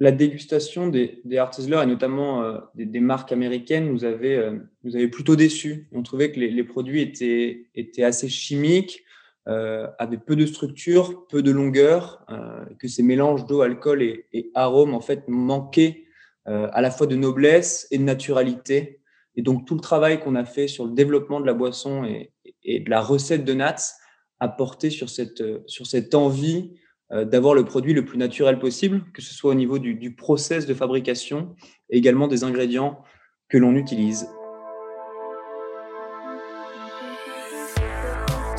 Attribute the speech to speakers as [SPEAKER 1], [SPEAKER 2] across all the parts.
[SPEAKER 1] la dégustation des, des et notamment euh, des, marques américaines nous avait, euh, plutôt déçus. On trouvait que les, produits étaient, étaient assez chimiques, euh, avaient peu de structure, peu de longueur, que ces mélanges d'eau, alcool et, et arômes en fait manquaient à la fois de noblesse et de naturalité. Et donc tout le travail qu'on a fait sur le développement de la boisson et, et de la recette de Nats a porté sur cette, sur cette envie d'avoir le produit le plus naturel possible, que ce soit au niveau du, process de fabrication également des ingrédients que l'on utilise.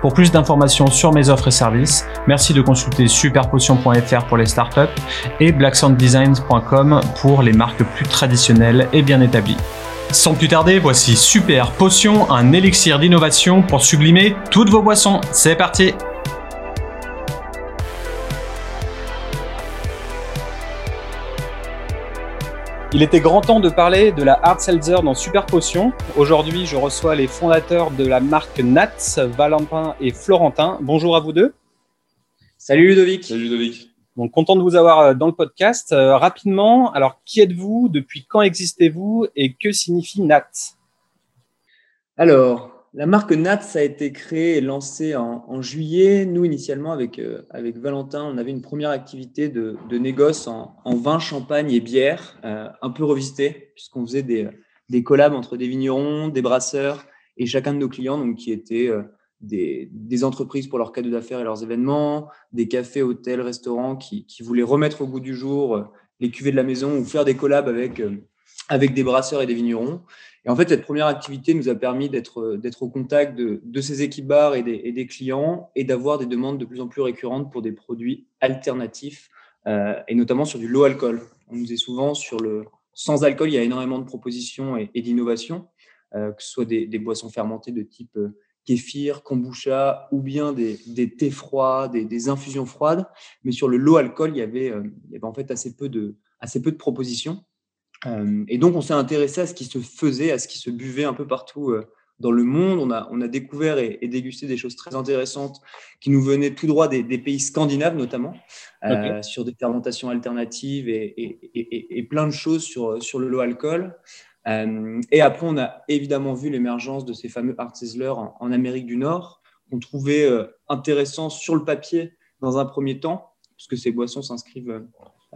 [SPEAKER 2] Pour plus d'informations sur mes offres et services, merci de consulter superpotion.fr pour les startups et blacksounddesigns.com pour les marques plus traditionnelles et bien établies. Sans plus tarder, voici Super Potion, un élixir d'innovation pour sublimer toutes vos boissons. C'est parti Il était grand temps de parler de la hard seltzer dans Super Potion. Aujourd'hui, je reçois les fondateurs de la marque Nats, Valentin et Florentin. Bonjour à vous deux.
[SPEAKER 1] Salut Ludovic.
[SPEAKER 3] Salut Ludovic.
[SPEAKER 2] Donc content de vous avoir euh, dans le podcast. Euh, rapidement, alors qui êtes-vous? Depuis quand existez-vous? Et que signifie Nats?
[SPEAKER 1] Alors, la marque Nats a été créée et lancée en, juillet. Nous, initialement, avec, euh, avec Valentin, on avait une première activité de, de négoce en, vin, champagne et bière, euh, un peu revisité, puisqu'on faisait des, des collabs entre des vignerons, des brasseurs et chacun de nos clients, donc, qui étaient euh, des, des, entreprises pour leurs cadeaux d'affaires et leurs événements, des cafés, hôtels, restaurants qui, qui, voulaient remettre au goût du jour les cuvées de la maison ou faire des collabs avec, avec des brasseurs et des vignerons. Et en fait, cette première activité nous a permis d'être, d'être au contact de, ces équipes bars et des, clients et d'avoir des demandes de plus en plus récurrentes pour des produits alternatifs euh, et notamment sur du low alcool. On nous est souvent sur le sans alcool, il y a énormément de propositions et, d'innovations, euh, que ce soit des, boissons fermentées de type euh, kéfir, kombucha ou bien des, thés froids, des, infusions froides. Mais sur le low alcool, il y avait, euh, il y avait en fait assez peu de, assez peu de propositions. Euh, et donc, on s'est intéressé à ce qui se faisait, à ce qui se buvait un peu partout euh, dans le monde. On a, on a découvert et, dégusté des choses très intéressantes qui nous venaient tout droit des, pays scandinaves, notamment, euh, sur des fermentations alternatives et, et, et, plein de choses sur, sur le low alcool. et après, on a évidemment vu l'émergence de ces fameux Art en, en, Amérique du Nord, qu'on trouvait intéressant sur le papier dans un premier temps, puisque ces boissons s'inscrivent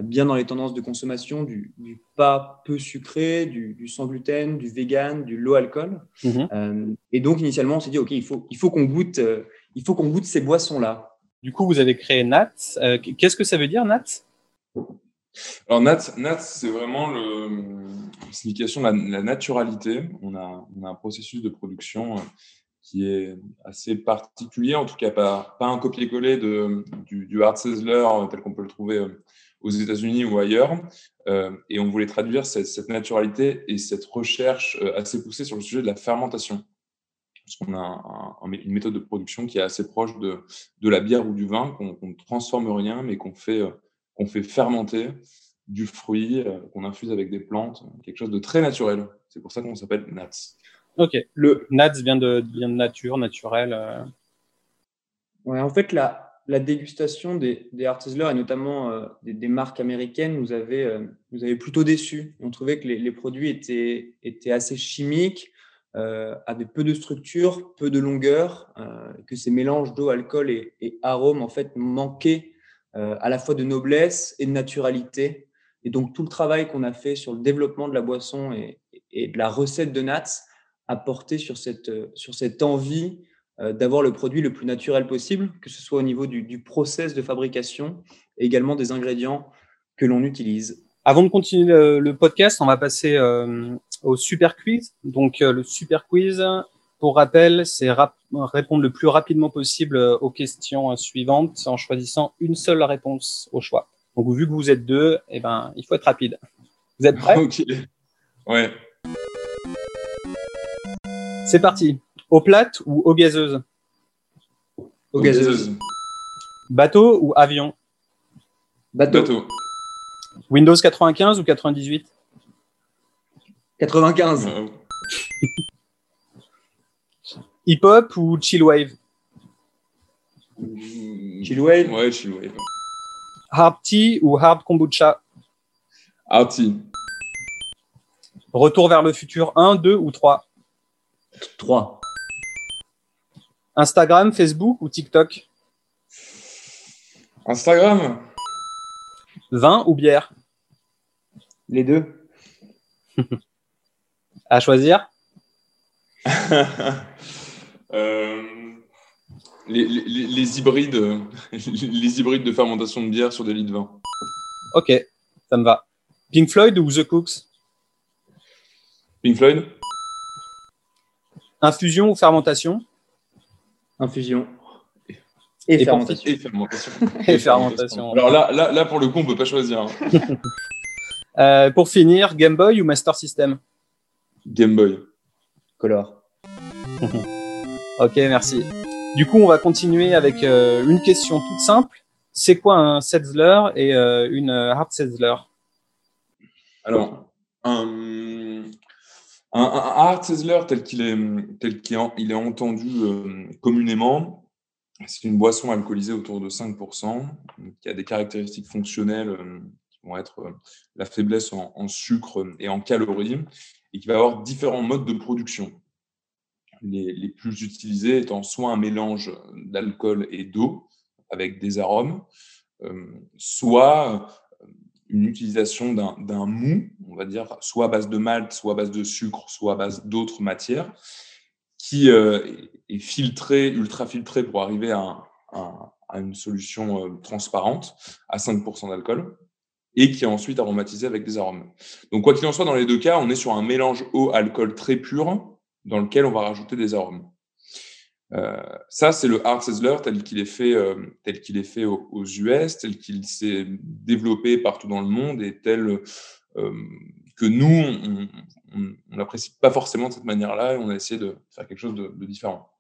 [SPEAKER 1] bien dans les tendances de consommation du, pas peu sucré, du, sans gluten, du vegan, du low alcool. Mhm. Euh, et donc initialement, on s'est dit ok, il faut il faut qu'on goûte euh, il faut qu'on goûte ces boissons là.
[SPEAKER 2] Du coup, vous avez créé Nats. Euh, qu'est-ce que ça veut dire Nats?
[SPEAKER 3] Alors Nats, Nats c'est vraiment le, la signification de la, naturalité. On a, on a un processus de production qui est assez particulier, en tout cas pas, pas un copier-coller du, du hard sizzler tel qu'on peut le trouver aux États-Unis ou ailleurs. Euh, et on voulait traduire cette, cette, naturalité et cette recherche euh, assez poussée sur le sujet de la fermentation. Parce qu'on a un, une méthode de production qui est assez proche de, de la bière ou du vin, qu'on ne transforme rien, mais qu'on fait, euh, qu'on fait fermenter du fruit, qu'on infuse avec des plantes, quelque chose de très naturel. C'est pour ça qu'on s'appelle Nats.
[SPEAKER 2] Ok, le Nats vient de, vient de nature, naturel.
[SPEAKER 1] Ouais, en fait, la, la dégustation des, des et notamment euh, des, marques américaines nous avait, euh, nous avait plutôt déçus. On trouvait que les, produits étaient, étaient assez chimiques, euh, avaient peu de structure, peu de longueur, que ces mélanges d'eau, alcool et, et, arômes en fait manquaient à la fois de noblesse et de naturalité. Et donc tout le travail qu'on a fait sur le développement de la boisson et, et de la recette de Nats a porté sur cette, sur cette envie d'avoir le produit le plus naturel possible, que ce soit au niveau du, process de fabrication et également des ingrédients que l'on utilise.
[SPEAKER 2] Avant de continuer le, podcast, on va passer euh, au super quiz. Donc euh, le super quiz, pour rappel, c'est répondre le plus rapidement possible aux questions suivantes en choisissant une seule réponse au choix. Donc vu que vous êtes deux, eh ben, il faut être rapide. Vous êtes prêts?
[SPEAKER 3] Ok. Ouais.
[SPEAKER 2] C'est parti. Eau plate ou eau gazeuse
[SPEAKER 1] Eau gazeuse.
[SPEAKER 2] Bateau ou avion
[SPEAKER 1] Bateau.
[SPEAKER 3] Bateau.
[SPEAKER 2] Windows 95 ou 98
[SPEAKER 1] 95.
[SPEAKER 3] Euh,
[SPEAKER 2] Hip-hop ou chill wave
[SPEAKER 1] Chill wave.
[SPEAKER 3] Ouais, chill wave.
[SPEAKER 2] Hard tea ou hard kombucha
[SPEAKER 3] Arty.
[SPEAKER 2] Retour vers le futur 1, 2 ou 3
[SPEAKER 1] 3.
[SPEAKER 2] Instagram, Facebook ou TikTok?
[SPEAKER 3] Instagram.
[SPEAKER 2] Vin ou bière?
[SPEAKER 1] Les deux.
[SPEAKER 2] À choisir?
[SPEAKER 3] Euh, les, les- les- les hybrides, les hybrides de fermentation de bière sur des lits de vin.
[SPEAKER 2] Ok, ça me va. Pink Floyd ou The Cooks?
[SPEAKER 3] Pink Floyd.
[SPEAKER 2] Infusion ou fermentation?
[SPEAKER 1] Infusion. Et,
[SPEAKER 2] Et
[SPEAKER 1] fermentation.
[SPEAKER 3] Et fermentation.
[SPEAKER 2] Et fermentation.
[SPEAKER 3] Alors là, là, là, pour le coup, on peut pas choisir. hein.
[SPEAKER 2] Euh, Pour finir, Game Boy ou Master System?
[SPEAKER 3] Game Boy.
[SPEAKER 1] Color.
[SPEAKER 2] Ok, merci. Du coup, on va continuer avec euh, une question toute simple. C'est quoi un Setzler et euh, une euh, Hard Setzler?
[SPEAKER 3] Alors, un, un, un hard sizzler tel qu'il est, tel qu'il est, entendu euh, communément, c'est une boisson alcoolisée autour de 5%, donc qui a des caractéristiques fonctionnelles euh, qui vont être euh, la faiblesse en, sucre et en calories, et qui va avoir différents modes de production. Les, plus utilisés étant soit un mélange d'alcool et d'eau avec des arômes, soit une utilisation d'un mou, on va dire, soit à base de malt, soit à base de sucre, soit à base d'autres matières, qui euh, est filtré, ultra filtré pour arriver à une solution euh, transparente à 5% d'alcool et qui est ensuite aromatisé avec des arômes. Donc, quoi qu'il en soit, dans les deux cas, on est sur un mélange eau-alcool très pur dans lequel on va rajouter des arômes. Euh, ça, c'est le hard sizzler tel qu'il est fait, euh, tel qu'il est fait aux, aux US, tel qu'il s'est développé partout dans le monde et tel euh, que nous, on- n'apprécie pas forcément de cette manière-là et on a essayé de faire quelque chose de, de différent.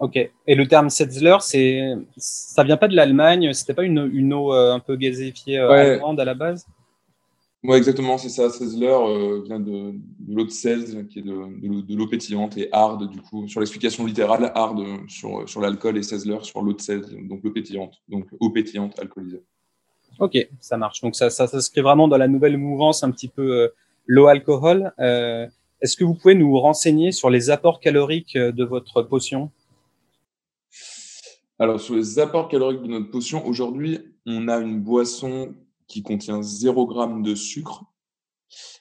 [SPEAKER 2] Ok. Et le terme Setzler, c'est, ça vient pas de l'Allemagne C'était pas une, une eau un peu gazéfiée
[SPEAKER 3] Ouais.
[SPEAKER 2] allemande à la base?
[SPEAKER 3] Ouais, exactement, c'est ça. Sizzler euh, vient de, de l'eau de Seltz, qui est de, de l'eau- de l'eau pétillante, et hard, du coup, sur l'explication littérale, hard sur, sur l'alcool et Sizzler sur l'eau de Seltz, donc l'eau pétillante, donc eau pétillante alcoolisée.
[SPEAKER 2] Ok, ça marche. Donc ça, ça s'inscrit vraiment dans la nouvelle mouvance un petit peu euh, low alcohol. Euh, Est-ce que vous pouvez nous renseigner sur les apports caloriques euh, de votre potion?
[SPEAKER 3] Alors, sur les apports caloriques de notre potion, aujourd'hui, on a une boisson qui contient 0 g de sucre.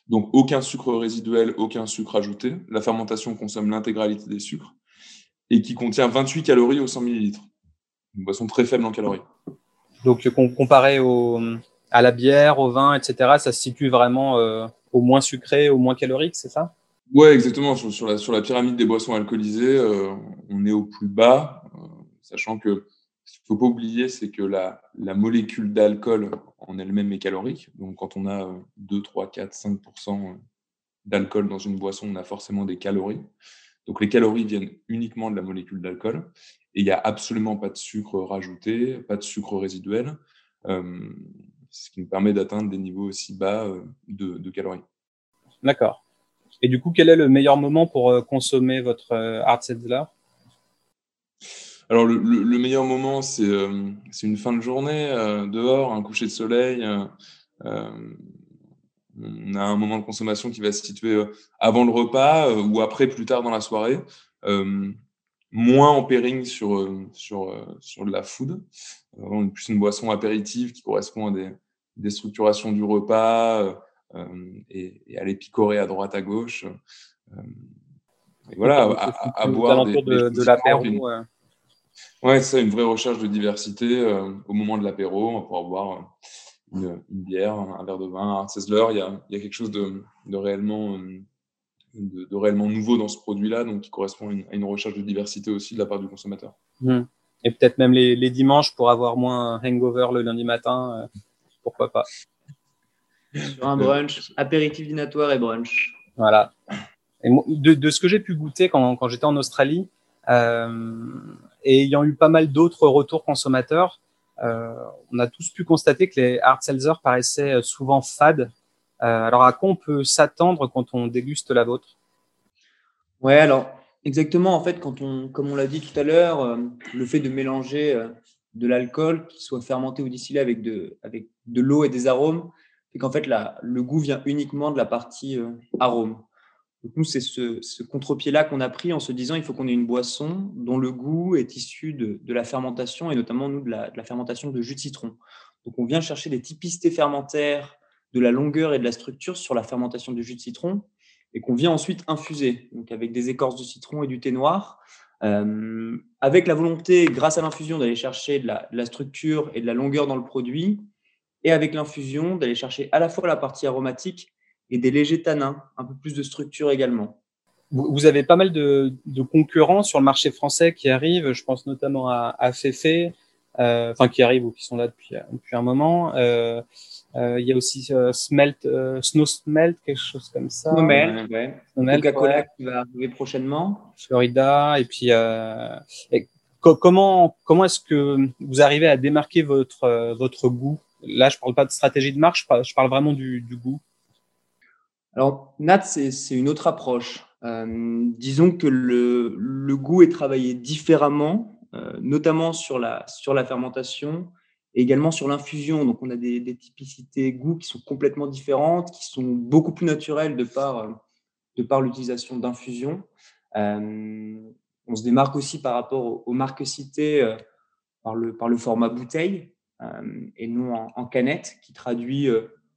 [SPEAKER 3] Donc, aucun sucre résiduel, aucun sucre ajouté. La fermentation consomme l'intégralité des sucres. Et qui contient 28 calories au 100 ml. Une boisson très faible en calories.
[SPEAKER 2] Donc, euh, com- comparé au, à la bière, au vin, etc., ça se situe vraiment euh, au moins sucré, au moins calorique, c'est ça?
[SPEAKER 3] Ouais, exactement. Sur, sur la, sur la pyramide des boissons alcoolisées, euh, on est au plus bas, euh, sachant que ce qu'il ne faut pas oublier, c'est que la, molécule d'alcool en elle-même est calorique. Donc, quand on a euh, 2, 3, 4, 5% d'alcool dans une boisson, on a forcément des calories. Donc, les calories viennent uniquement de la molécule d'alcool. Et il n'y a absolument pas de sucre rajouté, pas de sucre résiduel, euh, ce qui nous permet d'atteindre des niveaux aussi bas euh, de, calories.
[SPEAKER 2] D'accord. Et du coup, quel est le meilleur moment pour euh, consommer votre Setzler
[SPEAKER 3] Alors, le, le- le meilleur moment, c'est euh, c'est une fin de journée, euh, dehors, un coucher de soleil. euh, on a un moment de consommation qui va se situer avant le repas ou après, plus tard dans la soirée. Moins en pairing sur, sur, sur de la food. On plus une boisson apéritive qui correspond à des, des structurations du repas et, et aller picorer à droite, à gauche. Et voilà, à, à- à boire des,
[SPEAKER 2] de,
[SPEAKER 3] des
[SPEAKER 2] de
[SPEAKER 3] différentes, une-
[SPEAKER 2] euh.
[SPEAKER 3] Ouais, c'est ça, une vraie recherche de diversité. euh, au moment de l'apéro, on va pouvoir boire euh, une, une bière, un verre de vin, un Sizzler. Il y a, il y a quelque chose de, de réellement, euh, de, de réellement nouveau dans ce produit-là, donc qui correspond à une, à une recherche de diversité aussi de la part du consommateur.
[SPEAKER 2] Hmm. Et peut-être même les, les dimanches pour avoir moins un hangover le lundi matin. euh, pourquoi pas
[SPEAKER 1] Sur un brunch, apéritif dînatoire et brunch.
[SPEAKER 2] Voilà. de, ce que j'ai pu goûter quand, quand j'étais en Australie, euh, et ayant eu pas mal d'autres retours consommateurs, euh, on a tous pu constater que les hard seltzers paraissaient souvent fades. Euh, alors, à quoi on peut s'attendre quand on déguste la vôtre?
[SPEAKER 1] Ouais, alors exactement. En fait, quand on, comme on l'a dit tout à l'heure, le fait de mélanger de l'alcool, qui soit fermenté ou distillé avec de, avec de l'eau et des arômes, c'est qu'en fait, la, le goût vient uniquement de la partie arôme. Donc nous, c'est ce, contre-pied-là qu'on a pris en se disant il faut qu'on ait une boisson dont le goût est issu de, la fermentation et notamment nous de la, fermentation de jus de citron. Donc on vient chercher des typicités fermentaires de la longueur et de la structure sur la fermentation du jus de citron et qu'on vient ensuite infuser donc avec des écorces de citron et du thé noir. Euh, avec la volonté, grâce à l'infusion, d'aller chercher la, de la structure et de la longueur dans le produit, et avec l'infusion, d'aller chercher à la fois la partie aromatique et des légers tanins, un peu plus de structure également.
[SPEAKER 2] Vous avez pas mal de, concurrents sur le marché français qui arrivent, je pense notamment à, à euh, enfin qui arrivent ou qui sont là depuis, depuis un moment. Euh, euh, il y a aussi Smelt, Snow Smelt, quelque chose comme ça.
[SPEAKER 1] Snowmelt, ouais. Coca-Cola qui va arriver prochainement.
[SPEAKER 2] Florida, et puis comment comment est-ce que vous arrivez à démarquer votre votre goût? Là, je parle pas de stratégie de marque, je parle, je parle vraiment du, du goût.
[SPEAKER 1] Alors, Nat, c'est une autre approche. Euh, disons que le, goût est travaillé différemment, euh, notamment sur la, sur la fermentation et également sur l'infusion. Donc, on a des, typicités goût qui sont complètement différentes, qui sont beaucoup plus naturelles de par, de par l'utilisation d'infusion. Euh, on se démarque aussi par rapport aux, marques citées euh, par, le, par le format bouteille euh, et non en, canette, qui traduit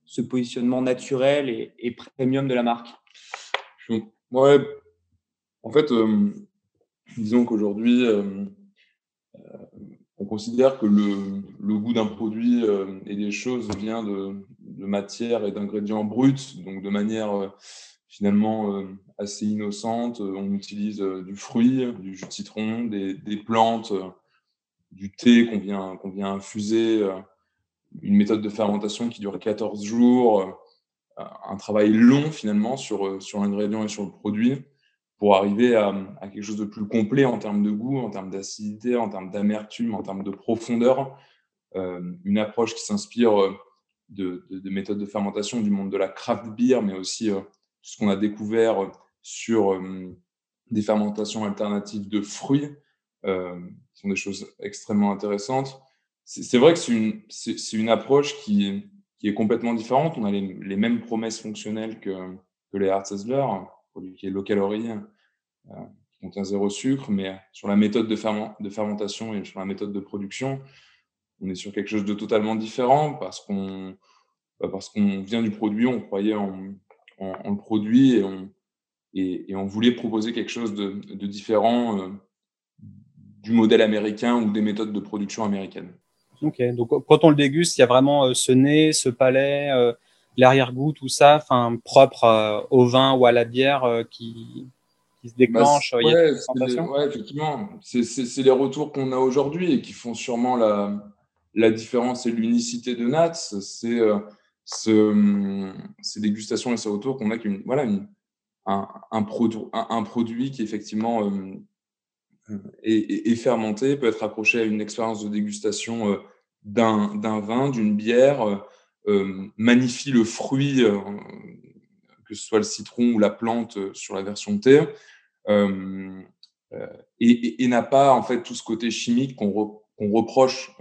[SPEAKER 1] ce positionnement naturel et, premium de la marque
[SPEAKER 3] Ouais, en fait, euh, disons qu'aujourd'hui, euh, euh, on considère que le, goût d'un produit et des choses vient de, de matières et d'ingrédients bruts, donc de manière finalement assez innocente. On utilise du fruit, du jus de citron, des, des plantes, du thé qu'on vient, qu'on vient infuser une méthode de fermentation qui dure 14 jours, euh, un travail long finalement sur, euh, sur l'ingrédient et sur le produit pour arriver à, quelque chose de plus complet en termes de goût, en termes d'acidité, en termes d'amertume, en termes de profondeur. Euh, une approche qui s'inspire de, de, méthodes de fermentation du monde de la craft beer, mais aussi tout ce qu'on a découvert sur des fermentations alternatives de fruits, euh, qui sont des choses extrêmement intéressantes c'est vrai que c'est une, approche qui, est complètement différente. On a les, mêmes promesses fonctionnelles que, les hard sizzlers, produit qui est low calorie, euh, qui contient zéro sucre, mais sur la méthode de, fermentation et sur la méthode de production, on est sur quelque chose de totalement différent parce qu'on bah vient du produit, on croyait en, le produit et on, voulait proposer quelque chose de, de différent euh, du modèle américain ou des méthodes de production américaines.
[SPEAKER 2] Ok, donc quand on le déguste, il y a vraiment euh, ce nez, ce palais, euh, l'arrière-goût, tout ça, enfin propre euh, au vin ou à la bière qui, qui, se déclenche.
[SPEAKER 3] Bah, ouais, effectivement. C'est les retours qu'on a aujourd'hui et qui font sûrement la, la différence et l'unicité de Nats. C'est ce, ces dégustations et ces retours qu'on a qu'une voilà une, un, un, produit, un, produit qui effectivement et, fermenté peut être accroché à une expérience de dégustation euh, d'un vin, d'une bière, euh, euh, magnifie le fruit, que ce soit le citron ou la plante sur la version thé, et, n'a pas en fait tout ce côté chimique qu'on reproche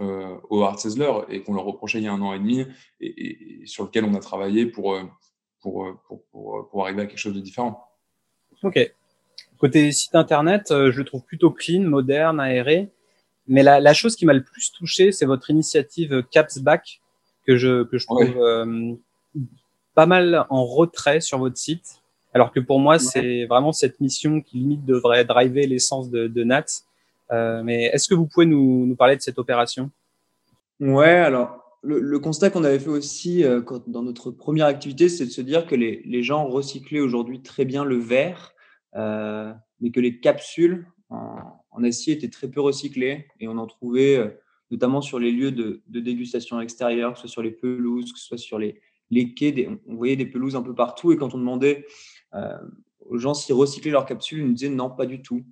[SPEAKER 3] aux Hard et qu'on leur reprochait il y a un an et demi et, sur lequel on a travaillé pour, pour, pour, pour, arriver à quelque chose de différent.
[SPEAKER 2] Ok. Côté site internet, euh, je le trouve plutôt clean, moderne, aéré. Mais la, la chose qui m'a le plus touché, c'est votre initiative Caps Back, que je, que je trouve euh, pas mal en retrait sur votre site. Alors que pour moi, c'est vraiment cette mission qui limite devrait driver l'essence de, de Nat. Euh, mais est-ce que vous pouvez nous, nous, parler de cette opération?
[SPEAKER 1] Ouais, alors le, le constat qu'on avait fait aussi euh, quand, dans notre première activité, c'est de se dire que les, les gens recyclaient aujourd'hui très bien le verre mais que les capsules en, acier étaient très peu recyclées et on en trouvait euh, notamment sur les lieux de, dégustation extérieure, que ce soit sur les pelouses, que ce soit sur les, quais, on voyait des pelouses un peu partout et quand on demandait euh, aux gens s'ils recyclaient leurs capsules. Ils nous disaient non, pas du tout.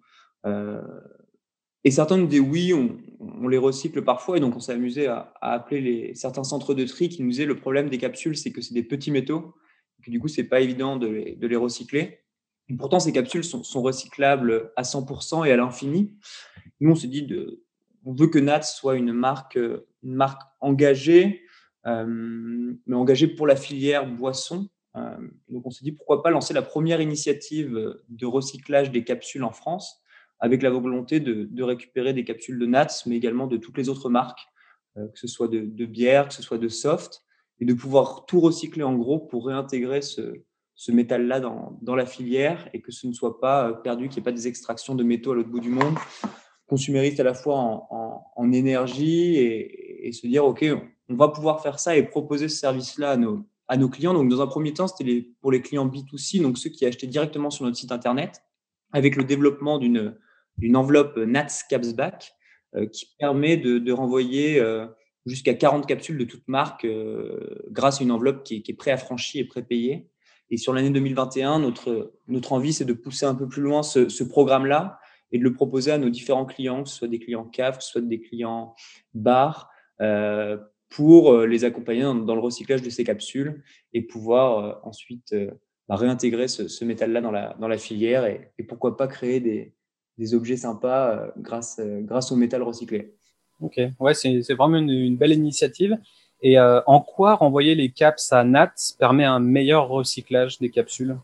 [SPEAKER 1] et certains nous disaient oui, on, les recycle parfois. Et donc, on s'est amusé à, appeler certains centres de tri qui nous disaient le problème des capsules, c'est que c'est des petits métaux. Et que, du coup, c'est pas évident de les recycler. Pourtant, ces capsules sont, recyclables à 100% et à l'infini. Nous, on s'est dit, de, on veut que Nats soit une marque, une marque engagée, euh, mais engagée pour la filière boisson. Euh, donc, on s'est dit, pourquoi pas lancer la première initiative de recyclage des capsules en France, avec la volonté de, de récupérer des capsules de Nats, mais également de toutes les autres marques, euh, que ce soit de, de bière, que ce soit de soft, et de pouvoir tout recycler en gros pour réintégrer ce, ce métal-là dans, dans, la filière et que ce ne soit pas perdu, qu'il n'y ait pas des extractions de métaux à l'autre bout du monde, consumériste à la fois en, en, énergie et, et, se dire, OK, on va pouvoir faire ça et proposer ce service-là à nos, à nos clients. Donc, dans un premier temps, c'était les, pour les clients B2C, donc ceux qui achetaient directement sur notre site Internet, avec le développement d'une enveloppe NATS Capsback euh, qui permet de, de renvoyer euh, jusqu'à 40 capsules de toute marque euh, grâce à une enveloppe qui qui est pré-affranchie et pré-payée. Et sur l'année 2021, notre, notre envie, c'est de pousser un peu plus loin ce, programme-là et de le proposer à nos différents clients, que ce soit des clients CAF, que ce soit des clients bar, euh, pour euh, les accompagner dans, le recyclage de ces capsules et pouvoir euh, ensuite bah, réintégrer ce, métal-là dans la, dans la filière et, pourquoi pas créer des, des objets sympas grâce, grâce au métal recyclé.
[SPEAKER 2] Ok, ouais, c'est vraiment une, belle initiative. Et euh, en quoi renvoyer les caps à NAT permet un meilleur recyclage des capsules?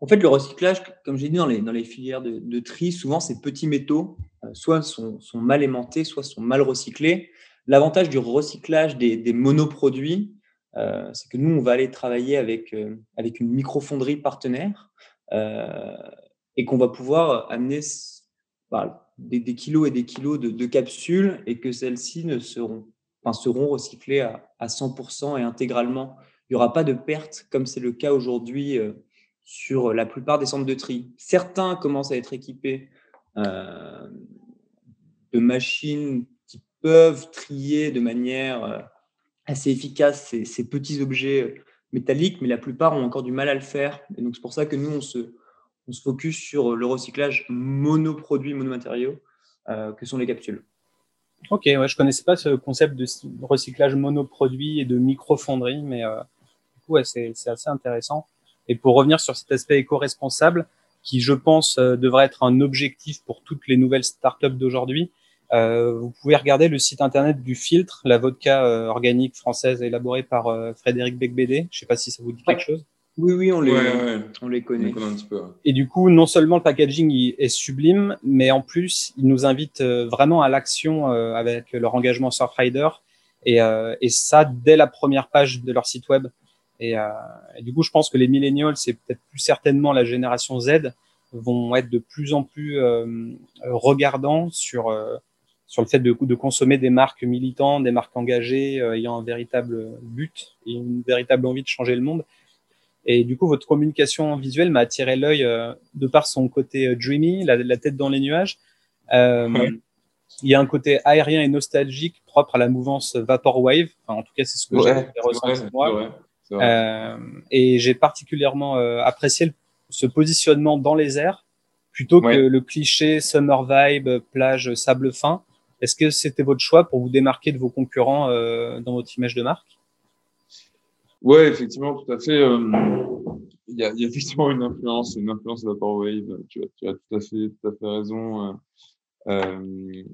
[SPEAKER 1] En fait, le recyclage, comme j'ai dit dans les, filières de, tri, souvent ces petits métaux, euh, soit sont, mal aimantés, soit sont mal recyclés. L'avantage du recyclage des, monoproduits, euh, c'est que nous, on va aller travailler avec, avec une microfonderie partenaire et qu'on va pouvoir amener bah, des, des, kilos et des kilos de, de capsules et que celles-ci ne seront, enfin, seront recyclées à, à 100% et intégralement. Il n'y aura pas de perte comme c'est le cas aujourd'hui euh, sur la plupart des centres de tri. Certains commencent à être équipés euh, de machines qui peuvent trier de manière euh, assez efficace ces, petits objets métalliques, mais la plupart ont encore du mal à le faire. Et donc c'est pour ça que nous, on se, on focus sur le recyclage monoproduit, monomatériaux, euh, que sont les capsules.
[SPEAKER 2] Ok, ouais, je connaissais pas ce concept de recyclage monoproduit et de microfonderie, mais euh, du coup, ouais, c'est assez intéressant. Et pour revenir sur cet aspect éco-responsable, qui je pense euh, devrait être un objectif pour toutes les nouvelles startups d'aujourd'hui, euh, vous pouvez regarder le site internet du Filtre, la vodka euh, organique française élaborée par euh, Frédéric Becbédé. Je sais pas si ça vous dit quelque chose.
[SPEAKER 1] Oui, oui, on les, ouais, ouais. On les connaît. On connaît
[SPEAKER 3] un petit peu.
[SPEAKER 2] Et du coup, non seulement le packaging est sublime, mais en plus, ils nous invitent euh, vraiment à l'action euh, avec leur engagement Surfrider. Et, et ça, dès la première page de leur site web. Et, euh, et, du coup, je pense que les millennials, c'est peut-être plus certainement la génération Z, vont être de plus en plus euh, regardants sur euh, sur le fait de, de, consommer des marques militantes, des marques engagées, euh, ayant un véritable but et une véritable envie de changer le monde. Et du coup, votre communication visuelle m'a attiré l'œil euh, de par son côté dreamy, la, la, tête dans les nuages. Ouais. Il y a un côté aérien et nostalgique propre à la mouvance Vaporwave. Enfin, en tout cas, c'est ce que ouais, j'ai ressenti moi. Euh, et j'ai particulièrement euh, apprécié le, ce positionnement dans les airs plutôt ouais. que le cliché summer vibe, plage, sable fin. Est-ce que c'était votre choix pour vous démarquer de vos concurrents euh, dans votre image de marque?
[SPEAKER 3] Oui, effectivement, tout à fait. Euh, il y, a, y, a, effectivement une influence, une influence Vaporwave. Tu as, tu as tout à fait, tout à fait raison. Euh,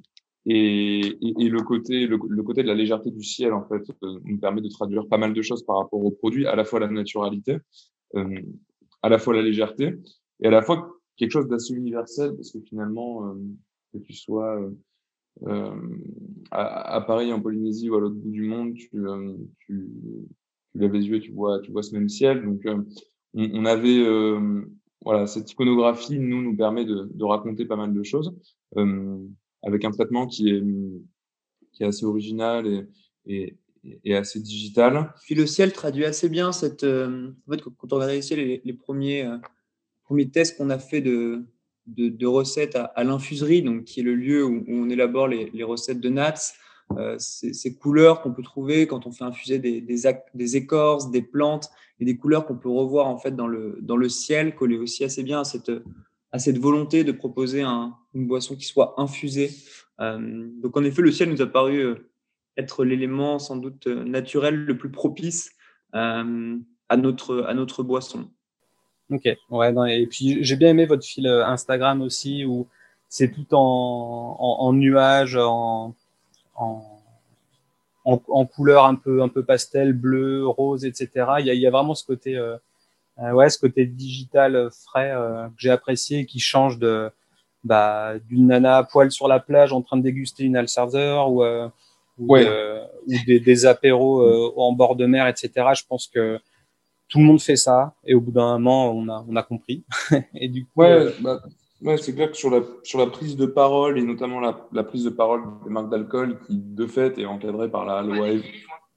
[SPEAKER 3] et, et, et, le côté le, côté de la légèreté du ciel en fait euh, nous permet de traduire pas mal de choses par rapport au produit à la fois la naturalité euh, à la fois la légèreté et à la fois quelque chose d'assez universel parce que finalement euh, que tu sois euh, euh, à, à, Paris en Polynésie ou à l'autre bout du monde tu, euh, tu, tu lèves les yeux et tu vois tu vois ce même ciel donc on, on, avait voilà cette iconographie nous nous permet de, raconter pas mal de choses avec un traitement qui est, assez original et, assez digital.
[SPEAKER 1] Puis le ciel traduit assez bien cette. Euh, quand on regarde ici les, les premiers, euh, premiers tests qu'on a fait de, de, recettes à, l'infuserie, donc qui est le lieu où, on élabore les, recettes de Nats, ces, couleurs qu'on peut trouver quand on fait infuser des, des, écorces, des plantes et des couleurs qu'on peut revoir en fait dans le, dans le ciel, coller aussi assez bien à cette, à cette volonté de proposer une boisson qui soit infusée. donc en effet, le ciel nous a paru être l'élément sans doute naturel le plus propice à, notre, à notre boisson.
[SPEAKER 2] Ok, ouais, et puis j'ai bien aimé votre fil Instagram aussi où c'est tout en, en, nuages, en, en, couleur un peu, un peu pastel, bleu, rose, etc. Il y a, il y a vraiment ce côté, euh, euh, ouais, ce côté digital frais euh, que j'ai apprécié, qui change de bah, d'une nana à poil sur la plage en train de déguster une Alsarzer ou, ou, des, des, apéros en bord de mer, etc. Je pense que tout le monde fait ça et au bout d'un moment, on a, on a compris.
[SPEAKER 3] et du coup, ouais, bah, Ouais, c'est clair que sur la, sur la prise de parole, et notamment la, la prise de parole des marques d'alcool, qui de fait est encadrée par la loi,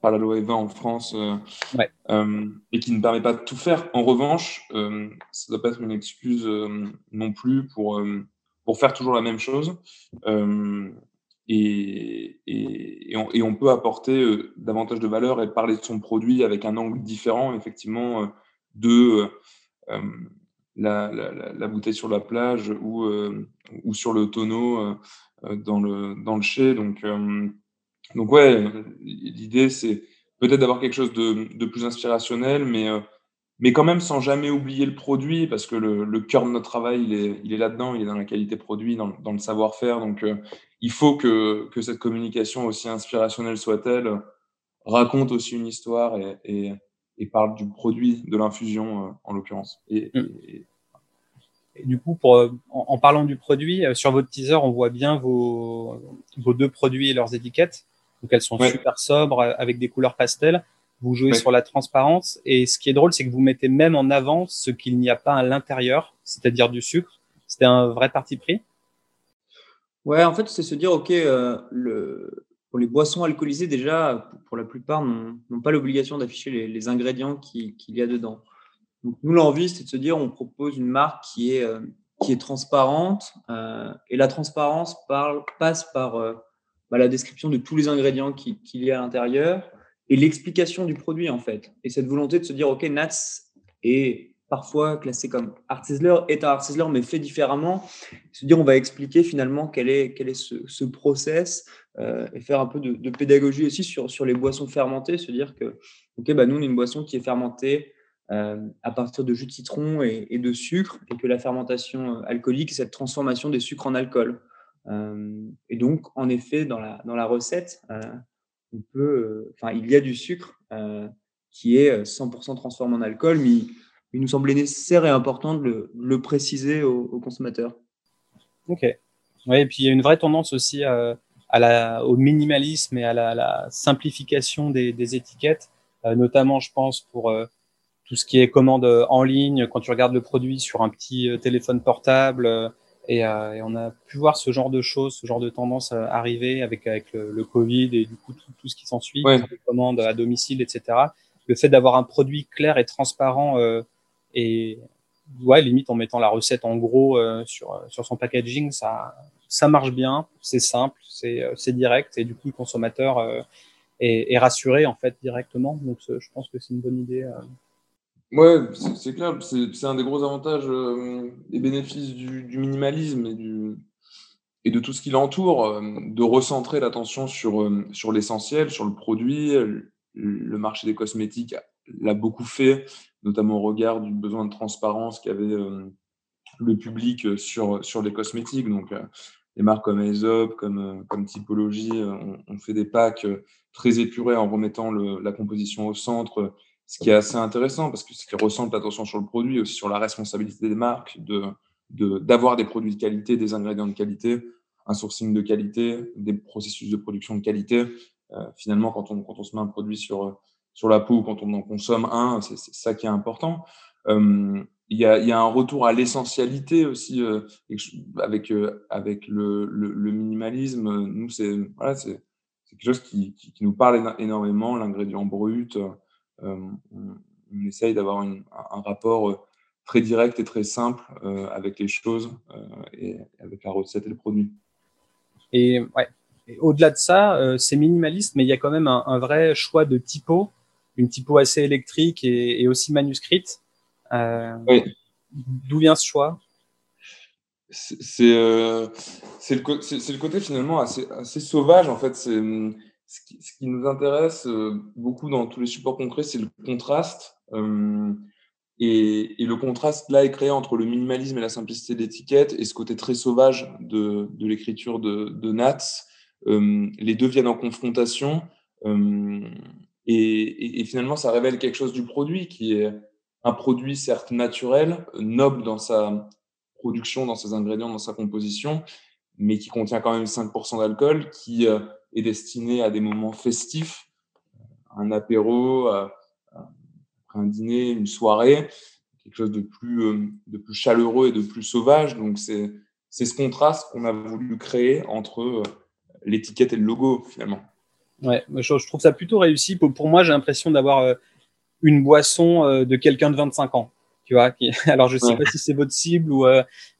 [SPEAKER 3] par la loi 20 en France, euh, ouais. euh, et qui ne permet pas de tout faire. En revanche, euh, ça ne doit pas être une excuse euh, non plus pour, euh, pour faire toujours la même chose. Et, et, et, on, et, on, peut apporter davantage de valeur et parler de son produit avec un angle différent, effectivement, de la, la, la, bouteille sur la plage ou, euh, ou sur le tonneau euh, euh, dans, le, dans le chai. Donc, donc ouais, l'idée, c'est peut-être d'avoir quelque chose de, de, plus inspirationnel, mais, mais quand même sans jamais oublier le produit, parce que le, le cœur de notre travail, il est, il est là-dedans, il est dans la qualité produit, dans, dans le savoir-faire. Donc, il faut que, que cette communication, aussi inspirationnelle soit-elle, raconte aussi une histoire et, et, et parle du produit de l'infusion euh, en l'occurrence. Et,
[SPEAKER 2] mm. et, du coup, pour, euh, en, parlant du produit, euh, sur votre teaser, on voit bien vos, vos deux produits et leurs étiquettes. Donc elles sont super sobres avec des couleurs pastel. Vous jouez sur la transparence et ce qui est drôle, c'est que vous mettez même en avant ce qu'il n'y a pas à l'intérieur, c'est-à-dire du sucre. C'était un vrai parti pris?
[SPEAKER 1] Ouais, en fait, c'est se dire, ok, le, les boissons alcoolisées, déjà, pour la plupart, n'ont pas l'obligation d'afficher les, ingrédients qu'il y a dedans. Donc, nous, l'envie, c'est de se dire, on propose une marque qui est, euh, qui est transparente. Euh, et la transparence passe par euh, bah, la description de tous les ingrédients qu'il y a à l'intérieur et l'explication du produit, en fait. Et cette volonté de se dire, OK, Nats est parfois classé comme art est un art mais fait différemment. Se dire, on va expliquer finalement quel est, quel est ce, ce process euh, et faire un peu de, pédagogie aussi sur, sur les boissons fermentées. Se dire que, OK, bah, nous, on est une boisson qui est fermentée euh, à partir de jus de citron et, de sucre, et que la fermentation euh, alcoolique, c'est cette transformation des sucres en alcool. et donc, en effet, dans la, dans la recette, il y a du sucre qui est 100% transformé en alcool, mais il nous semblait nécessaire et important de le, préciser aux, consommateurs.
[SPEAKER 2] Ok. Oui, et puis il y a une vraie tendance aussi à, la, au minimalisme et à la, simplification des, étiquettes, euh, notamment, je pense, pour euh, tout ce qui est commande en ligne, quand tu regardes le produit sur un petit euh, téléphone portable. Et, on a pu voir ce genre de choses, ce genre de tendance arriver avec, avec le, Covid et du coup tout, ce qui s'ensuit, ouais. les commandes à domicile, etc. Le fait d'avoir un produit clair et transparent et ouais, limite en mettant la recette en gros euh, sur, sur son packaging, ça, ça marche bien, c'est simple, c'est, euh, direct et du coup le consommateur euh, est, rassuré en fait directement. Donc je pense que c'est une bonne idée.
[SPEAKER 3] Ouais, c'est, clair, c'est, c'est un des gros avantages et bénéfices du, du, minimalisme et, du, et de tout ce qui l'entoure, de recentrer l'attention sur, sur l'essentiel, sur le produit. Le marché des cosmétiques l'a beaucoup fait notamment au regard du besoin de transparence qu'avait euh, le public euh, sur, sur les cosmétiques. Donc, euh, les marques comme Aesop, comme, comme Typologie, ont, fait des packs très épurés en remettant la composition au centre, ce qui est assez intéressant parce que ce qui ressent l'attention sur le produit, aussi sur la responsabilité des marques, d'avoir des produits de qualité, des ingrédients de qualité, un sourcing de qualité, des processus de production de qualité. finalement, quand on, quand on se met un produit sur, sur la peau quand on en consomme un, c'est ça qui est important. Euh, il y, a, y, a, un retour à l'essentialité aussi euh, avec, euh, avec le, le, minimalisme. Nous, c'est voilà, quelque chose qui, qui, nous parle énormément, l'ingrédient brut. On, on, essaye d'avoir un, un, rapport très direct et très simple avec les choses et avec la recette et le produit.
[SPEAKER 2] Et ouais, au-delà de ça, euh, c'est minimaliste, mais il y a quand même un, vrai choix de typo, une typo assez électrique et, aussi manuscrite. Euh, D'où vient ce choix?
[SPEAKER 3] C'est euh, le, le, côté finalement assez, assez sauvage en fait. C'est ce qui, ce qui, nous intéresse euh, beaucoup dans tous les supports concrets, c'est le contraste. Euh, et, et, le contraste là est créé entre le minimalisme et la simplicité d'étiquette et ce côté très sauvage de, de l'écriture de, de Nats. Les deux viennent en confrontation euh, et, finalement ça révèle quelque chose du produit qui est un produit certes naturel, noble dans sa production, dans ses ingrédients, dans sa composition, mais qui contient quand même 5% d'alcool, qui euh, est destiné à des moments festifs, un apéro, un dîner, une soirée, quelque chose de plus, euh, chaleureux et de plus sauvage. Donc, c'est ce contraste qu'on a voulu créer entre euh, l'étiquette et le logo, finalement.
[SPEAKER 2] Ouais, je, trouve ça plutôt réussi. Pour, pour moi, j'ai l'impression d'avoir euh, une boisson de quelqu'un de 25 ans. Tu vois, alors je sais pas si c'est votre cible ou,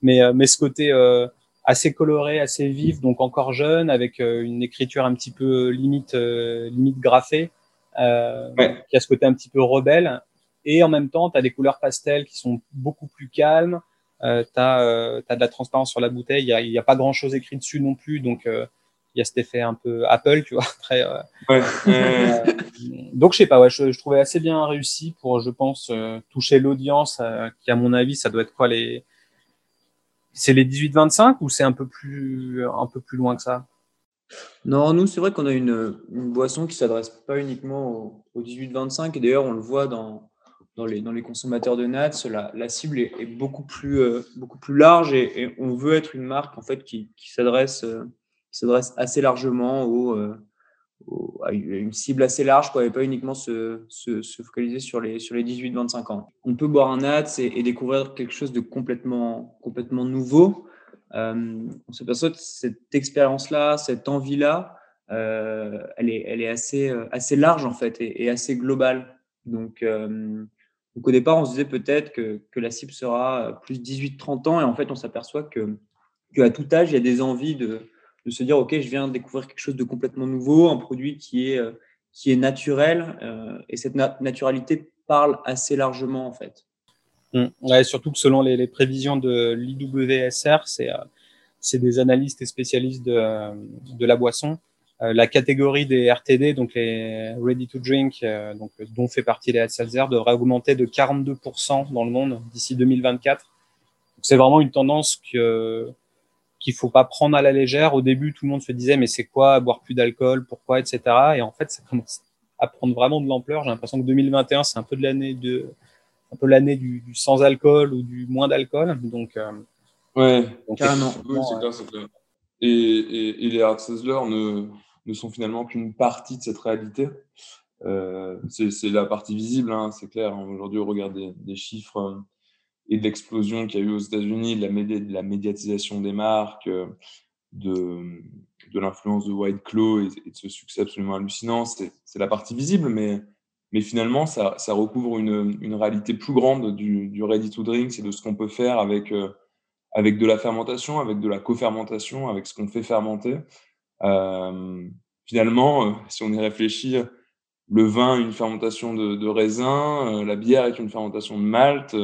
[SPEAKER 2] mais, mais ce côté assez coloré, assez vif, donc encore jeune, avec une écriture un petit peu limite, limite graphée, euh, qui a ce côté un petit peu rebelle. Et en même temps, tu as des couleurs pastel qui sont beaucoup plus calmes. Euh, tu as, euh, de la transparence sur la bouteille. Il n'y a, y a, pas grand-chose écrit dessus non plus. Donc, euh, il y a cet effet un peu Apple, tu vois. Très, euh, ouais. Euh, donc, je sais pas, ouais, je, je, trouvais assez bien réussi pour, je pense, toucher l'audience qui, à mon avis, ça doit être quoi les. C'est les 18-25 ou c'est un peu plus un peu plus loin que ça?
[SPEAKER 1] Non, nous, c'est vrai qu'on a une, une boisson qui s'adresse pas uniquement aux, 18-25. Et d'ailleurs, on le voit dans, dans, les, dans les consommateurs de Nats, la, la cible est, est, beaucoup, plus, euh, beaucoup plus large et, on veut être une marque en fait, qui, qui s'adresse euh, s'adresse assez largement euh, à une cible assez large, quoi, et pas uniquement se, se, se focaliser sur les, sur les 18-25 ans. On peut boire un Nats et, découvrir quelque chose de complètement, complètement nouveau. Euh, on s'aperçoit que cette expérience-là, cette envie-là, euh, elle, est, elle est assez, assez large en fait et, assez globale. Donc, donc, au départ, on se disait peut-être que, que, la cible sera plus 18-30 ans et en fait, on s'aperçoit que qu'à tout âge, il y a des envies de, de, se dire, OK, je viens découvrir quelque chose de complètement nouveau, un produit qui est, qui est naturel et cette naturalité parle assez largement en fait.
[SPEAKER 2] Mm. Ouais, surtout que selon les, prévisions de l'IWSR, c'est euh, des analystes et spécialistes de, de la boisson. Euh, la catégorie des RTD, donc les ready to drink, euh, donc dont fait partie les Seltzer, devrait augmenter de 42% dans le monde d'ici 2024. C'est vraiment une tendance que qu'il faut pas prendre à la légère. Au début, tout le monde se disait mais c'est quoi boire plus d'alcool, pourquoi, etc. Et en fait, ça commence à prendre vraiment de l'ampleur. J'ai l'impression que 2021, c'est un peu de l'année de un peu l'année du, du, sans alcool ou du moins d'alcool. Donc, euh,
[SPEAKER 3] ouais, carrément. Oui, c'est clair, c'est clair. Et, et, et, les hard ne, ne sont finalement qu'une partie de cette réalité. Euh, c'est la partie visible, hein, c'est clair. Aujourd'hui, on regarde des, des chiffres euh, et de l'explosion qu'il y a eu aux États-Unis, de, la médiatisation des marques, euh, de, de l'influence de White Claw et, de ce succès absolument hallucinant. C'est la partie visible, mais mais finalement, ça, ça recouvre une, une, réalité plus grande du, ready to drink, c'est de ce qu'on peut faire avec, euh, avec de la fermentation, avec de la co-fermentation, avec ce qu'on fait fermenter. Euh, finalement, si on y réfléchit, le vin une fermentation de, raisin, la bière est une fermentation de malt,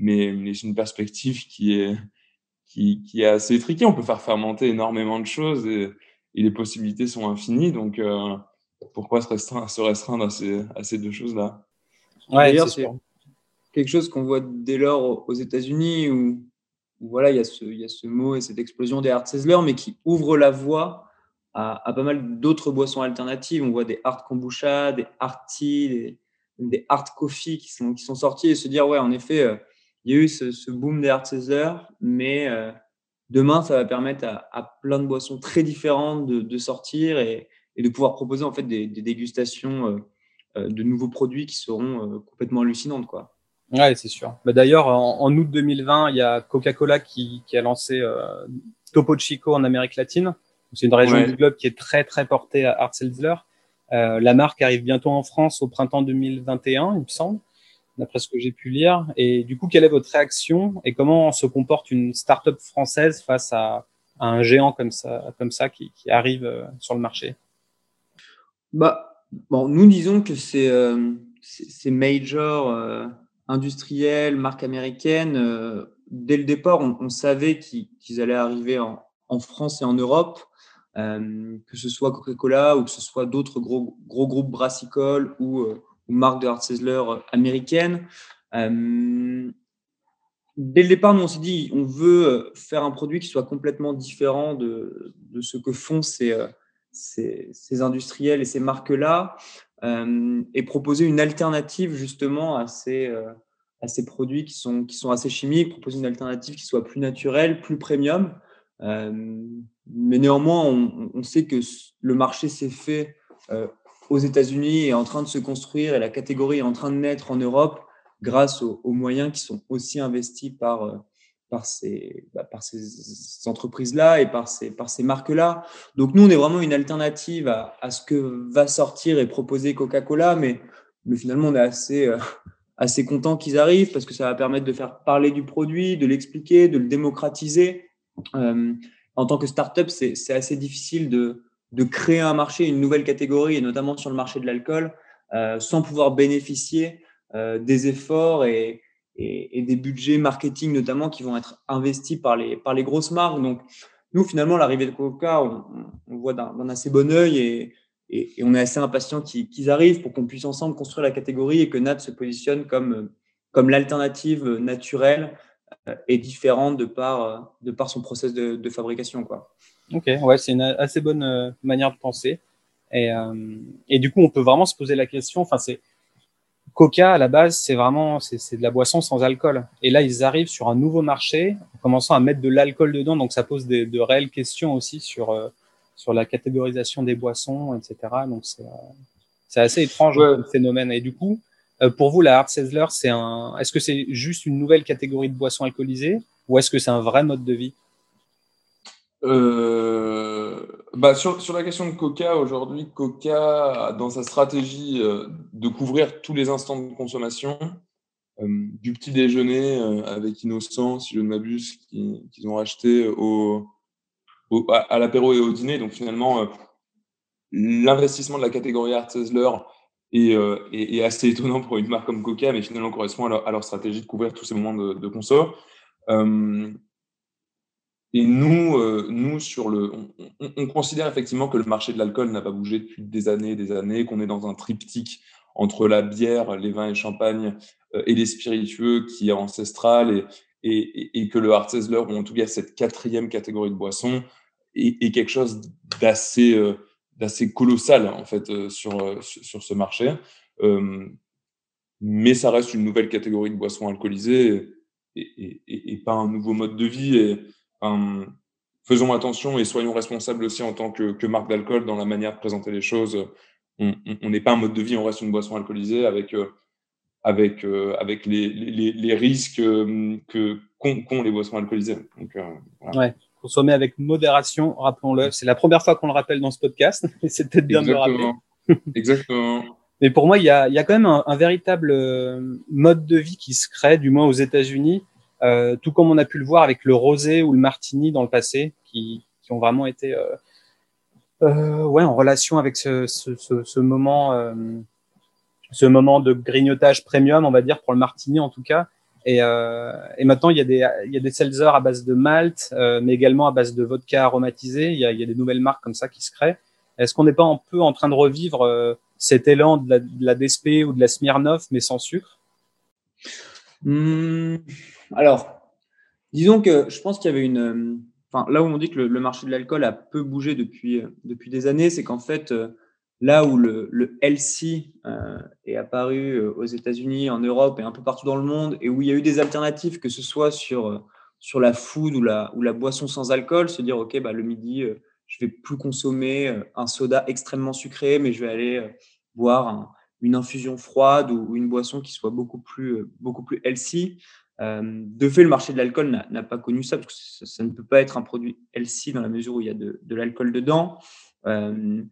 [SPEAKER 3] mais, mais c'est une perspective qui est, qui, qui, est assez étriquée. On peut faire fermenter énormément de choses et, et les possibilités sont infinies. Donc, pourquoi se restreindre, se restreindre à, ces, à ces deux choses-là?
[SPEAKER 1] Ouais, c'est quelque chose qu'on voit dès lors aux États-Unis où, voilà, il y, a ce, il y a ce mot et cette explosion des hard sizzlers, mais qui ouvre la voie à, à pas mal d'autres boissons alternatives. On voit des hard kombucha, des hard tea, des, des hard coffee qui sont, qui sont sortis et se dire, ouais, en effet, euh, il y a eu ce, ce boom des hard sizzlers, mais euh, demain, ça va permettre à, à, plein de boissons très différentes de, de sortir et, et de pouvoir proposer en fait des, des dégustations euh, euh, de nouveaux produits qui seront euh, complètement hallucinantes. Quoi.
[SPEAKER 2] Ouais, c'est sûr. Bah, D'ailleurs, en, en, août 2020, il y a Coca-Cola qui, qui, a lancé Topo Chico en Amérique latine. C'est une région ouais. du globe qui est très très portée à Art Seltzer. La marque arrive bientôt en France au printemps 2021, il me semble, d'après ce que j'ai pu lire. Et du coup, quelle est votre réaction et comment se comporte une start-up française face à, un géant comme ça, comme ça qui, arrive sur le marché?
[SPEAKER 1] Bah, bon, Nous disons que c'est ces majors industriels, marques américaines, dès le départ, on, savait qu'ils allaient arriver en, France et en Europe. que ce soit Coca-Cola ou que ce soit d'autres gros, gros groupes brassicoles ou, ou marques de hard américaines. Euh, dès le départ, nous, on s'est dit, on veut euh, faire un produit qui soit complètement différent de, de ce que font ces, euh, ces, ces industriels et ces marques-là, et proposer une alternative justement à ces, à ces produits qui sont, qui sont assez chimiques, proposer une alternative qui soit plus naturelle, plus premium. mais néanmoins, on, on, sait que le marché s'est fait aux États-Unis est en train de se construire et la catégorie est en train de naître en Europe grâce aux, moyens qui sont aussi investis par, euh, par ces, bah, ces entreprises-là et par ces, par ces marques-là. Donc nous, on est vraiment une alternative à, ce que va sortir et proposer Coca-Cola, mais, mais finalement, on est assez, euh, assez content qu'ils arrivent parce que ça va permettre de faire parler du produit, de l'expliquer, de le démocratiser. Euh, en tant que startup, c'est assez difficile de, de créer un marché, une nouvelle catégorie, et notamment sur le marché de l'alcool, euh, sans pouvoir bénéficier euh, des efforts et, des budgets marketing notamment qui vont être investis par les, par les grosses marques. Donc, nous, finalement, l'arrivée de Coca, on, on voit d'un assez bon œil et, et, on est assez impatient qu'ils arrivent pour qu'on puisse ensemble construire la catégorie et que Nat se positionne comme, comme l'alternative naturelle euh, et différente de par, de par son process de, de fabrication. Quoi.
[SPEAKER 2] Ok, ouais, c'est une assez bonne euh, manière de penser. Et, euh, et, du coup, on peut vraiment se poser la question. Enfin, c'est Coca à la base, c'est vraiment c'est de la boisson sans alcool. Et là, ils arrivent sur un nouveau marché, en commençant à mettre de l'alcool dedans. Donc, ça pose des, de réelles questions aussi sur euh, sur la catégorisation des boissons, etc. Donc, c'est c'est assez étrange comme phénomène. Et du coup, pour vous, la hard sizzler, c'est un. Est-ce que c'est juste une nouvelle catégorie de boissons alcoolisées ou est-ce que c'est un vrai mode de vie?
[SPEAKER 3] Euh, bah sur, sur, la question de Coca, aujourd'hui, Coca, dans sa stratégie euh, de couvrir tous les instants de consommation, euh, du petit déjeuner avec Innocent, si je ne m'abuse, qu'ils ont racheté au, à, l'apéro et au dîner. Donc finalement, l'investissement de la catégorie Art Sizzler est, est, assez étonnant pour une marque comme Coca, mais finalement correspond à leur, stratégie de couvrir tous ces moments de, de. Et nous, euh, nous sur le, on, considère effectivement que le marché de l'alcool n'a pas bougé depuis des années et des années, qu'on est dans un triptyque entre la bière, les vins et champagne euh, et les spiritueux qui est ancestral et, et, et que le hard ou en tout cas cette quatrième catégorie de boissons, est, quelque chose d'assez euh, d'assez colossal en fait sur, sur ce marché. mais ça reste une nouvelle catégorie de boissons alcoolisées et, et pas un nouveau mode de vie. Faisons attention et soyons responsables aussi en tant que, marque d'alcool dans la manière de présenter les choses. On n'est pas un mode de vie, on reste une boisson alcoolisée avec, euh, avec, euh, avec les, les, les, risques euh, que qu'ont les boissons alcoolisées. Donc,
[SPEAKER 2] ouais, consommer avec modération, rappelons-le. C'est la première fois qu'on le rappelle dans ce podcast, et c'est peut-être bien de le rappeler.
[SPEAKER 3] Exactement.
[SPEAKER 2] Mais pour moi, il y a, y a quand même un, un, véritable mode de vie qui se crée, du moins aux États-Unis, euh, tout comme on a pu le voir avec le rosé ou le martini dans le passé, qui, ont vraiment été euh, euh, ouais, en relation avec ce, moment, ce moment de grignotage premium, on va dire, pour le martini en tout cas. Et, maintenant, il y a des, il y des à base de malt, mais également à base de vodka aromatisé. Il y a, des nouvelles marques comme ça qui se créent. Est-ce qu'on n'est pas un peu en train de revivre cet élan de la, de DSP ou de la Smirnoff, mais sans sucre?
[SPEAKER 1] Mmh. Alors, disons que je pense qu'il y avait une. Euh, enfin, là où on dit que le, marché de l'alcool a peu bougé depuis, euh, des années, c'est qu'en fait, euh, là où le, le LC est apparu aux États-Unis, en Europe et un peu partout dans le monde, et où il y a eu des alternatives, que ce soit sur, la food ou la, ou la boisson sans alcool, se dire, OK, bah, le midi, je vais plus consommer un soda extrêmement sucré, mais je vais aller boire une infusion froide ou, une boisson qui soit beaucoup plus, beaucoup plus healthy. Euh, de fait, le marché de l'alcool n'a pas connu ça, parce que ça, ne peut pas être un produit healthy dans la mesure où il y a de, l'alcool dedans. Euh,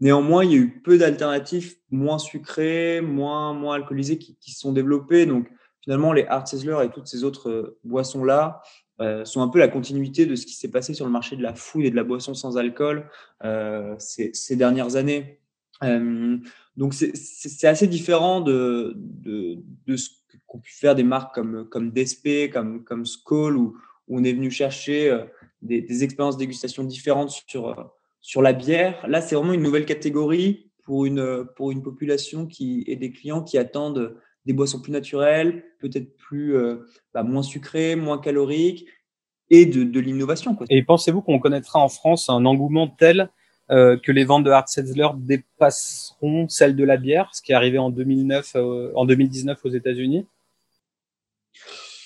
[SPEAKER 1] néanmoins, il y a eu peu d'alternatives moins sucrées, moins, alcoolisées qui, se sont développées. Donc, finalement, les hard sizzlers et toutes ces autres euh, boissons-là sont un peu la continuité de ce qui s'est passé sur le marché de la food et de la boisson sans alcool ces, dernières années. Donc c'est assez différent de, de, de ce qu'ont pu faire des marques comme, comme Despé, comme, comme Skoll, où, on est venu chercher des, des expériences dégustation différentes sur, sur la bière. Là, c'est vraiment une nouvelle catégorie pour une, pour une population qui est des clients qui attendent des boissons plus naturelles, peut-être plus euh, bah, moins sucrées, moins caloriques et de, de l'innovation.
[SPEAKER 2] Et pensez-vous qu'on connaîtra en France un engouement tel euh, que les ventes de hard seltzer dépasseront celles de la bière, ce qui est arrivé en 2009, euh, en 2019 aux États-Unis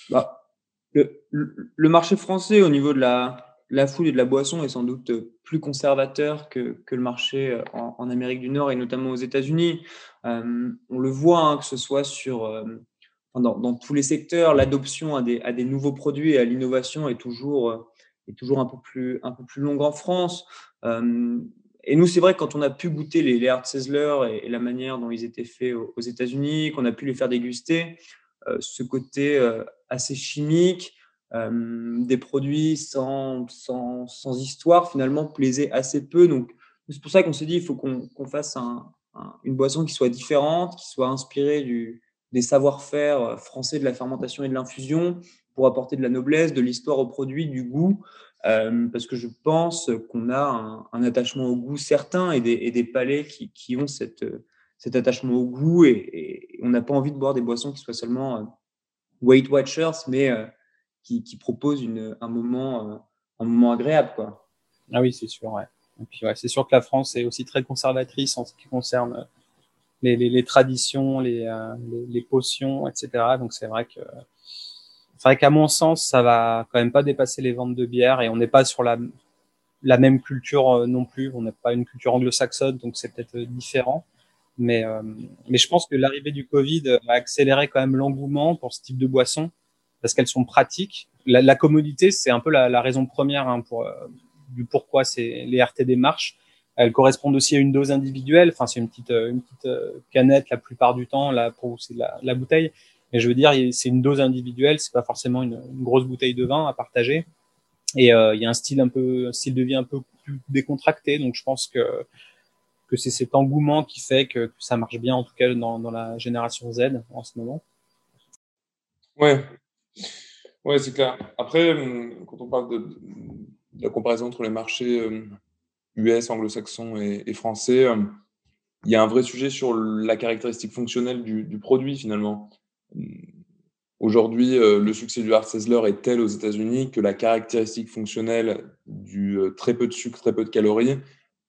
[SPEAKER 1] bah, le, marché français au niveau de la, la foule et de la boisson est sans doute plus conservateur que, que le marché euh, en, Amérique du Nord et notamment aux États-Unis. Euh, on le voit, hein, que ce soit sur, dans, dans, tous les secteurs, l'adoption à des, à des, nouveaux produits et à l'innovation est toujours, est toujours un, peu plus, un peu plus longue en France. Et nous, c'est vrai quand on a pu goûter les, les hard sizzlers et, la manière dont ils étaient faits aux, États-Unis, qu'on a pu les faire déguster, ce côté assez chimique, euh, des produits sans, sans, sans, histoire finalement plaisaient assez peu. Donc c'est pour ça qu'on s'est dit il faut qu'on fasse un, une boisson qui soit différente, qui soit inspirée des savoir-faire français de la fermentation et de l'infusion pour apporter de la noblesse, de l'histoire au produit, du goût. Euh, parce que je pense qu'on a un, attachement au goût certain et des, palais qui, ont cette, cet attachement au goût et, on n'a pas envie de boire des boissons qui soient seulement euh, Weight Watchers, mais euh, qui, qui propose une, un, moment, un moment agréable. Quoi.
[SPEAKER 2] Ah oui, c'est sûr. Ouais. Puis, ouais, c'est sûr que la France est aussi très conservatrice en ce qui concerne les, traditions, les, les, potions, etc. Donc c'est vrai que c'est vrai qu'à mon sens, ça va quand même pas dépasser les ventes de bière et on n'est pas sur la, même culture non plus. On n'a pas une culture anglo-saxonne, donc c'est peut-être différent. Mais, mais je pense que l'arrivée du Covid a accéléré quand même l'engouement pour ce type de boisson parce qu'elles sont pratiques. La, commodité, c'est un peu la, raison première hein, euh, du pourquoi c'est les RTD marchent. Elles correspondent aussi à une dose individuelle. Enfin, c'est une petite, euh, une petite euh, canette la plupart du temps. Là, pour c'est la, bouteille. Mais je veux dire, c'est une dose individuelle. C'est pas forcément une, grosse bouteille de vin à partager. Et euh, il y a un style un peu, un style de vie un peu plus décontracté. Donc, je pense que que c'est cet engouement qui fait que, ça marche bien, en tout cas dans, dans la génération Z en ce moment.
[SPEAKER 3] Ouais, oui, c'est clair. Après, hum, quand on parle de, la comparaison entre les marchés US, hum, anglo-saxons et, français, il y a un vrai sujet sur la caractéristique fonctionnelle du, produit finalement. Aujourd'hui, euh, le succès du Hard Sizzler est tel aux États-Unis que la caractéristique fonctionnelle du euh, très peu de sucre, très peu de calories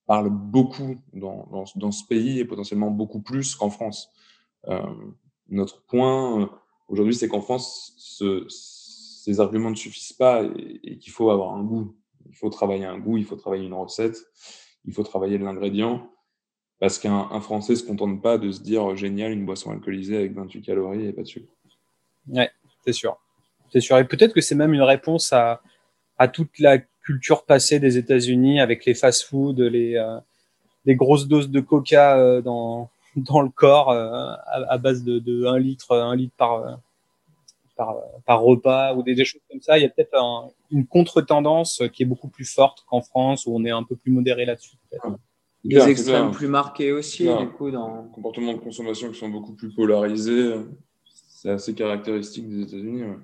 [SPEAKER 3] parle beaucoup dans, ce pays et potentiellement beaucoup plus qu'en France. Euh, notre point aujourd'hui, c'est qu'en France, ce, ces arguments ne suffisent pas et, qu'il faut avoir un goût. Il faut travailler un goût, il faut travailler une recette, il faut travailler l'ingrédient. Parce qu'un Français ne se contente pas de se dire génial, une boisson alcoolisée avec 28 calories et pas de sucre.
[SPEAKER 2] Ouais, c'est sûr. C'est sûr. Et peut-être que c'est même une réponse à, à toute la culture passée des États-Unis avec les fast-foods, les, euh, les grosses doses de coca euh, dans, dans le corps euh, à, à, base de, de 1 litre, 1 litre par, par, repas ou des, des, choses comme ça. Il y a peut-être un, une contre-tendance qui est beaucoup plus forte qu'en France où on est un peu plus modéré là-dessus.
[SPEAKER 1] Des extrêmes plus marqués aussi, du coup, dans
[SPEAKER 3] comportements de consommation qui sont beaucoup plus polarisés. C'est assez caractéristique des États-Unis. Ouais.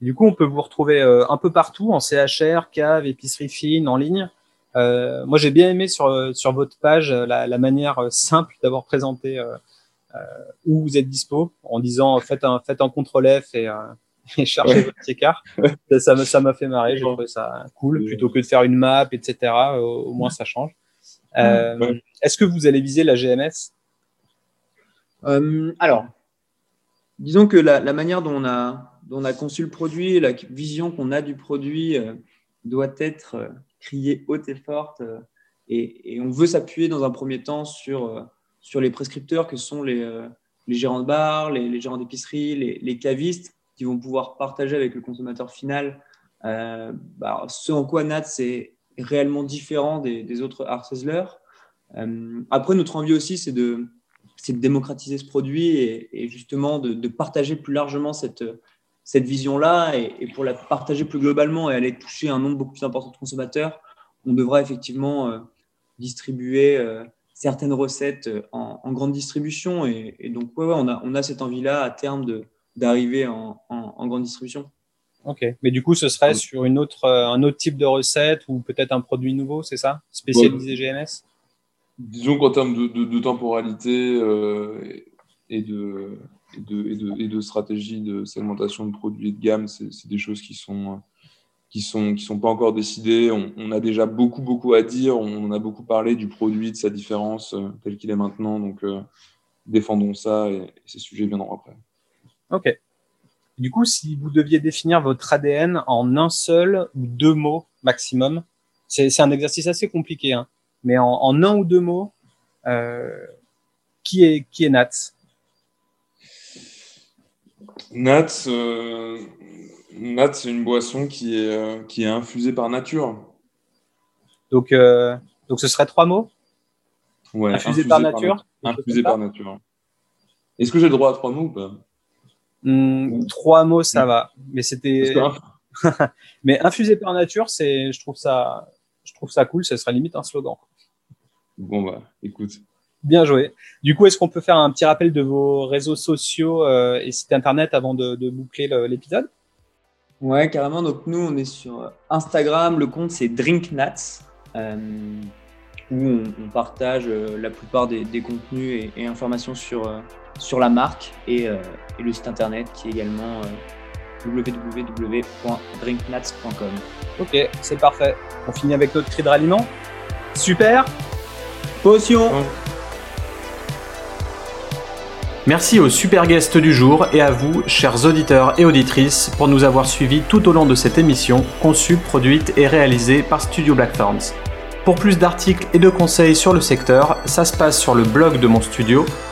[SPEAKER 2] Du coup, on peut vous retrouver euh, un peu partout en CHR, cave, épicerie fine, en ligne. Euh, moi, j'ai bien aimé sur, sur votre page la, la manière simple d'avoir présenté euh, euh, où vous êtes dispo en disant faites un, faites un contrôle F et, euh, et chargez ouais. votre écart. ça m'a ça m'a fait marrer, j'ai trouvé ça cool plutôt que de faire une map, etc. Au, au moins ça change. Euh, ouais. Est-ce que vous allez viser la GMS
[SPEAKER 1] euh, Alors, disons que la, la, manière dont on a dont on a conçu le produit, la vision qu'on a du produit euh, doit être euh, criée haute et forte, et, et, on veut s'appuyer dans un premier temps sur sur les prescripteurs que sont les, euh, les gérants de bar, les, les gérants d'épicerie, les, les, cavistes, qui vont pouvoir partager avec le consommateur final euh, bah, ce en quoi Nat c'est réellement différent des, autres art euh, après, notre envie aussi, c'est de, démocratiser ce produit et, justement de, partager plus largement cette, vision-là et, pour la partager plus globalement et aller toucher un nombre beaucoup plus important de consommateurs, on devra effectivement euh, distribuer euh, certaines recettes en, grande distribution. Et, donc, ouais, on, a, cette envie-là à terme d'arriver en, grande distribution.
[SPEAKER 2] Ok, mais du coup, ce serait sur une autre, un autre type de recette ou peut-être un produit nouveau, c'est ça? Spécialisé GMS
[SPEAKER 3] Disons qu'en termes de, de, temporalité et de et de, et de, stratégie de segmentation de produits de gamme, c'est des choses qui sont qui sont qui sont pas encore décidées. On, a déjà beaucoup beaucoup à dire. On a beaucoup parlé du produit, de sa différence euh, tel qu'il est maintenant. Donc euh, défendons ça et, ces sujets viendront après.
[SPEAKER 2] Ok. Du coup, si vous deviez définir votre ADN en un seul ou deux mots maximum, c'est un exercice assez compliqué, hein, mais en, en, un ou deux mots, euh, qui est qui est Nat?
[SPEAKER 3] Nat, euh, Nat c'est une boisson qui est, euh, qui est infusée par nature.
[SPEAKER 2] Donc, donc ce serait trois mots?
[SPEAKER 3] Ouais,
[SPEAKER 2] infusé, par, nature
[SPEAKER 3] Infusé par nature. Est-ce que j'ai le droit à trois mots ou pas?
[SPEAKER 2] Hmm, Trois mots, ça va. Mais c'était. mais infusé par nature, c'est, je trouve ça, je trouve ça cool. Ça serait limite un slogan.
[SPEAKER 3] Bon bah, écoute.
[SPEAKER 2] Bien joué. Du coup, est-ce qu'on peut faire un petit rappel de vos réseaux sociaux euh, et sites internet avant de, boucler l'épisode?
[SPEAKER 1] Ouais, carrément. Donc nous, on est sur Instagram. Le compte c'est DrinkNats, euh, où on, partage euh, la plupart des, contenus et, informations sur sur la marque et, et, le site internet qui est également www.drinknats.com.
[SPEAKER 2] Ok, c'est parfait. On finit avec notre cri de ralliement. Super.
[SPEAKER 1] Potion.
[SPEAKER 2] Merci aux super guests du jour et à vous, chers auditeurs et auditrices, pour nous avoir suivis tout au long de cette émission, conçue, produite et réalisée par Studio Blackthorns. Pour plus d'articles et de conseils sur le secteur, ça se passe sur le blog de mon studio,